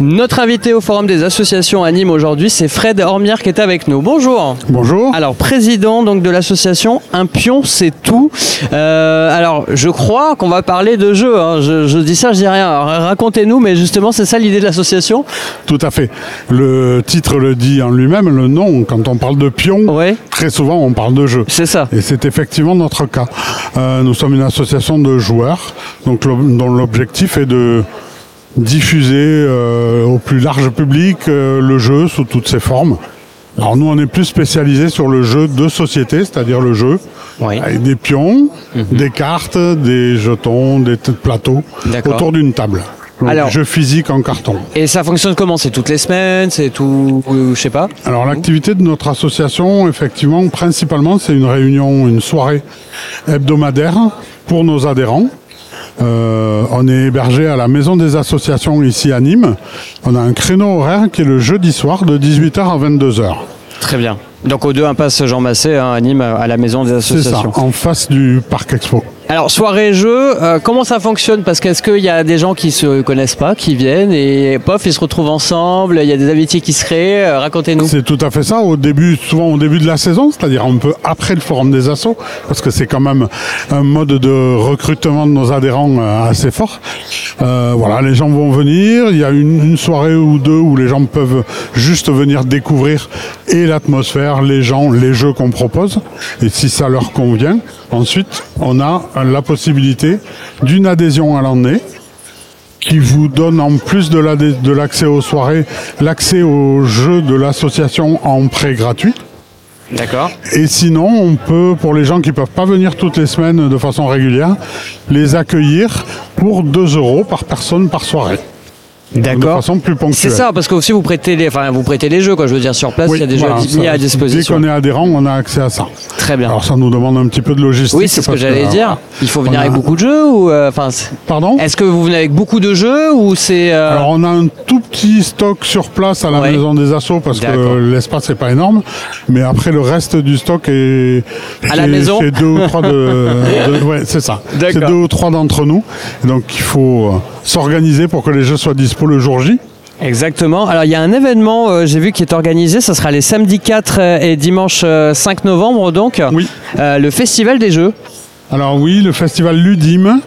Notre invité au Forum des associations à Nîmes aujourd'hui, c'est Fred Hormière qui est avec nous. Bonjour. Bonjour. Alors, président donc de l'association Un pion, c'est tout. Euh, alors, je crois qu'on va parler de jeux. hein. Je, je dis ça, je dis rien. Racontez-nous, mais justement, c'est ça l'idée de l'association? Tout à fait. Le titre le dit en lui-même, le nom, quand on parle de pion, Ouais. très souvent on parle de jeu. C'est ça. Et c'est effectivement notre cas. Euh, nous sommes une association de joueurs, donc dont l'objectif est de diffuser euh, au plus large public euh, le jeu sous toutes ses formes. Alors nous, on est plus spécialisé sur le jeu de société, c'est-à-dire le jeu Oui. avec des pions, des cartes, des jetons, des plateaux autour d'une table. Donc, Alors- jeu physique en carton. Et ça fonctionne comment? C'est toutes les semaines? C'est tout. euh, Je sais pas. Alors l'activité de notre association, effectivement, principalement, c'est une réunion, une soirée hebdomadaire pour nos adhérents. Euh, on est hébergé à la maison des associations ici à Nîmes. On a un créneau horaire qui est le jeudi soir de 18h à 22h. Très bien. Donc, aux deux impasse Jean Massé, hein, à Nîmes, à la maison des C'est ça, associations. en face du parc expo. Alors, soirée jeu, euh, comment ça fonctionne? Parce qu'est-ce qu'il y a des gens qui se connaissent pas, qui viennent et pof, ils se retrouvent ensemble, il y a des amitiés qui se créent. euh, Racontez-nous. C'est tout à fait ça. Au début, souvent au début de la saison, c'est-à-dire un peu après le forum des assos, parce que c'est quand même un mode de recrutement de nos adhérents euh, assez fort. Euh, voilà, les gens vont venir. Il y a une, une soirée ou deux où les gens peuvent juste venir découvrir et l'atmosphère, les gens, les jeux qu'on propose. Et si ça leur convient, ensuite, on a la possibilité d'une adhésion à l'année qui vous donne en plus de la- de l'accès aux soirées, l'accès aux jeux de l'association en prêt gratuit. D'accord. Et sinon, on peut, pour les gens qui peuvent pas venir toutes les semaines de façon régulière, les accueillir pour 2 euros par personne par soirée. De D'accord. façon plus C'est ponctuelle. ça, parce que aussi vous prêtez les, enfin vous prêtez les jeux, quoi. Je veux dire sur place, Oui, il y a des voilà, jeux mis à disposition. Dès qu'on est adhérent, on a accès à ça. Très bien. Alors ça nous demande un petit peu de logistique. oui, c'est ce que j'allais euh, dire. Il faut venir a- avec beaucoup de jeux ou, euh, enfin, c'est- Pardon? Est-ce que vous venez avec beaucoup de jeux ou c'est euh, Alors on a un tout petit stock sur place à la Ouais. maison des assos parce D'accord. que l'espace n'est pas énorme. Mais après le reste du stock est À la maison chez deux ou trois de, de- ouais c'est ça. D'accord. C'est deux ou trois d'entre nous. Donc il faut euh, s'organiser pour que les jeux soient dispo le jour J. Exactement. Alors il y a un événement, euh, j'ai vu, qui est organisé. Ça sera les samedis 4 et dimanche euh, 5 novembre, donc. Oui. Euh, le festival des jeux. Alors oui, le festival Ludime.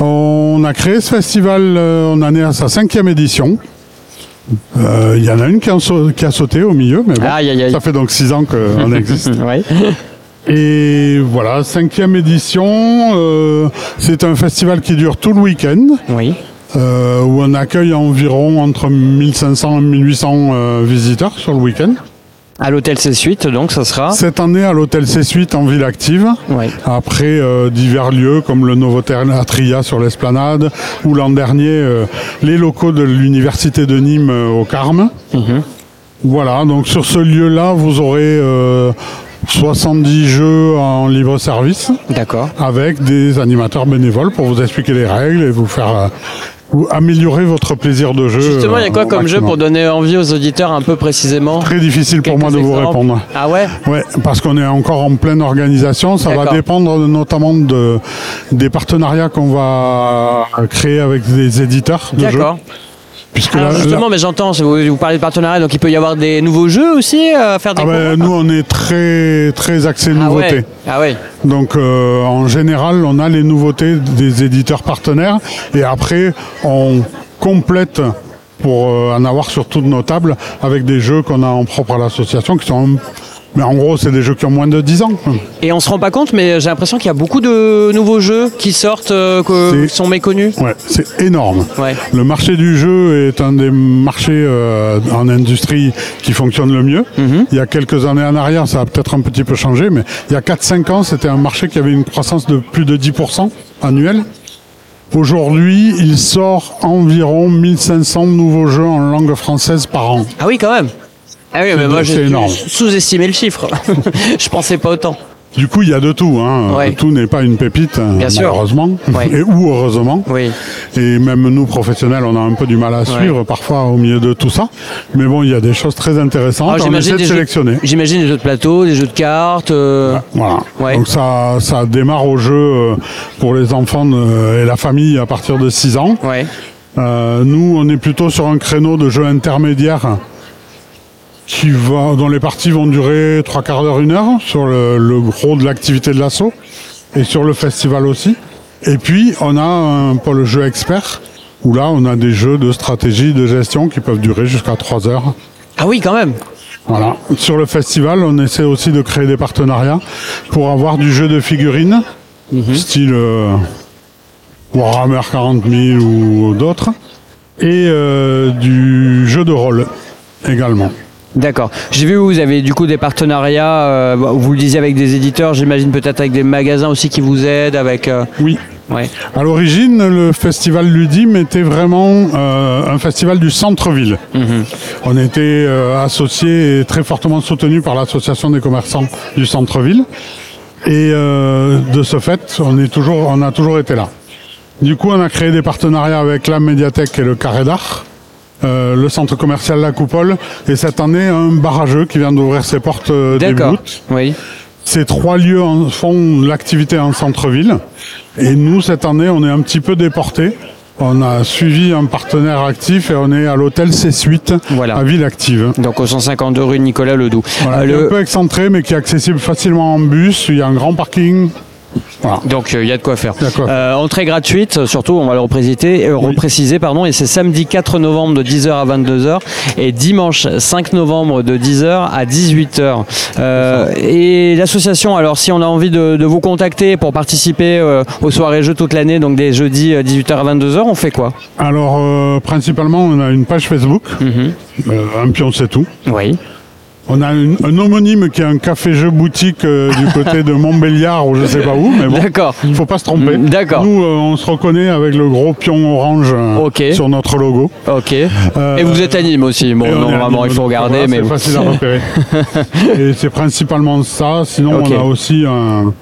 On a créé ce festival, euh, on en est à sa cinquième édition. Euh, Il y en a une qui a, sau- qui a sauté au milieu, mais bon, Aïe, aïe, aïe. ça fait donc six ans qu'on existe. Oui. Et voilà, cinquième édition. euh, c'est un festival qui dure tout le week-end, Oui. Euh, où on accueille environ entre 1500 et 1800 euh, visiteurs sur le week-end. À l'hôtel C-Suite, donc ça sera. Cette année à l'hôtel C-Suite en ville active. Oui. Après euh, divers lieux comme le Novotel Atria sur l'esplanade ou l'an dernier les locaux de l'université de Nîmes au Carme. Voilà, donc sur ce lieu-là, vous aurez euh, 70 jeux en libre service D'accord. avec des animateurs bénévoles pour vous expliquer les règles et vous faire euh, vous améliorer votre plaisir de jeu. Justement, il y a euh, quoi au comme jeu pour donner envie aux auditeurs un peu précisément Très difficile pour moi de vous répondre. Ah ouais Ouais, parce qu'on est encore en pleine organisation. Ça va dépendre notamment de, des partenariats qu'on va créer avec des éditeurs de jeux. D'accord. Alors là- justement, là- mais j'entends, vous, vous parlez de partenariat, donc il peut y avoir des nouveaux jeux aussi euh, à faire ah découvrir ben, nous, on est très, très axé Ah nouveautés. ouais. Ah ouais. Donc, euh, en général, on a les nouveautés des éditeurs partenaires et après, on complète pour euh, en avoir sur toutes nos tables avec des jeux qu'on a en propre à l'association qui sont. Mais en gros, c'est des jeux qui ont moins de 10 ans. Et on se rend pas compte, mais j'ai l'impression qu'il y a beaucoup de nouveaux jeux qui sortent, euh, qui sont méconnus. Ouais, c'est énorme. Ouais. Le marché du jeu est un des marchés euh, en industrie qui fonctionne le mieux. Mhm. Il y a quelques années en arrière, ça a peut-être un petit peu changé, mais il y a 4-5 ans, c'était un marché qui avait une croissance de plus de 10% annuelle. Aujourd'hui, il sort environ 1500 nouveaux jeux en langue française par an. Ah oui, quand même. Ah oui, mais moi j'ai sous-estimé le chiffre. Je pensais pas autant. Du coup, il y a de tout. Hein. Ouais. Tout n'est pas une pépite, euh, Bien sûr. malheureusement, Ouais. et, ou heureusement. Oui. Et même nous, professionnels, on a un peu du mal à suivre parfois au milieu de tout ça. Mais bon, il y a des choses très intéressantes. Alors, on essaie de jeux- sélectionner. j'imagine des jeux de plateau, des jeux de cartes. euh, Voilà. Donc ça, ça démarre au jeu euh, pour les enfants euh, et la famille à partir de 6 ans. Euh, nous, on est plutôt sur un créneau de jeu intermédiaire qui va, dont les parties vont durer trois quarts d'heure, une heure, sur le, le gros de l'activité de l'assaut et sur le festival aussi. Et puis, on a un pôle jeu expert où là, on a des jeux de stratégie, de gestion qui peuvent durer jusqu'à trois heures. Ah oui, quand même. Voilà. Sur le festival, on essaie aussi de créer des partenariats pour avoir du jeu de figurines, style euh, Warhammer 40 000 ou d'autres, et euh, du jeu de rôle également. D'accord. J'ai vu vous avez du coup des partenariats, euh, bah, vous le disiez avec des éditeurs, j'imagine peut-être avec des magasins aussi qui vous aident, avec. euh, Oui. Ouais. À l'origine, le festival Ludim était vraiment euh, un festival du centre-ville. On était associé et très fortement soutenu par l'association des commerçants du centre-ville. Et de ce fait, on, est toujours, on a toujours été là. Du coup, on a créé des partenariats avec la médiathèque et le Carré d'Art, euh, le centre commercial La Coupole, et cette année, un barrageux qui vient d'ouvrir ses portes euh, début août. Oui. Ces trois lieux en- font l'activité en centre-ville. Et nous, cette année, on est un petit peu déportés. On a suivi un partenaire actif et on est à l'hôtel C-Suite Voilà. à Ville Active. Donc au 152 rue Nicolas Ledoux. Voilà, Euh, le- un peu excentré, mais qui est accessible facilement en bus. Il y a un grand parking. Voilà. Donc il y a de quoi faire. Il y a de quoi faire. Euh, entrée gratuite, surtout on va le repréciser, euh, repréciser pardon, et c'est samedi 4 novembre de 10h à 22h et dimanche 5 novembre de 10h à 18h. Euh, et l'association, alors si on a envie de, de vous contacter pour participer euh, aux soirées jeux toute l'année, donc des jeudis euh, 18h à 22h, on fait quoi? Alors, euh, principalement, on a une page Facebook. Mhm. Euh, un pion, c'est tout. Oui. On a une- un homonyme qui est un café-jeu boutique euh, du côté de Montbéliard ou je sais pas où, mais bon. D'accord. Il faut pas se tromper. Mm, d'accord. Nous, euh, on se reconnaît avec le gros pion orange euh, Ok. sur notre logo. Ok. Et vous êtes anime aussi. Bon, et on est normalement, à il faut regarder, voilà, mais c'est facile à repérer. et c'est principalement ça. Sinon, on a aussi un,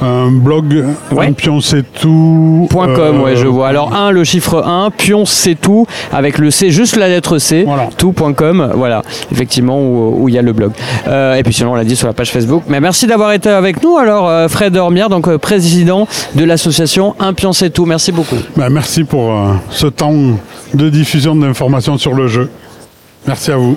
un blog, Ouais. un pion c'est tout. Point .com, euh, ouais, je vois. Alors 1, le chiffre 1, pion c'est tout, avec le C, juste la lettre C, Voilà. tout.com, voilà, effectivement, où il y a le blog. Euh, et puis sinon, on l'a dit sur la page Facebook. Mais merci d'avoir été avec nous, alors euh, Fred Ormière, donc président de l'association Un pion c'est tout. Merci beaucoup. ben, merci pour euh, ce temps de diffusion d'informations sur le jeu. Merci à vous.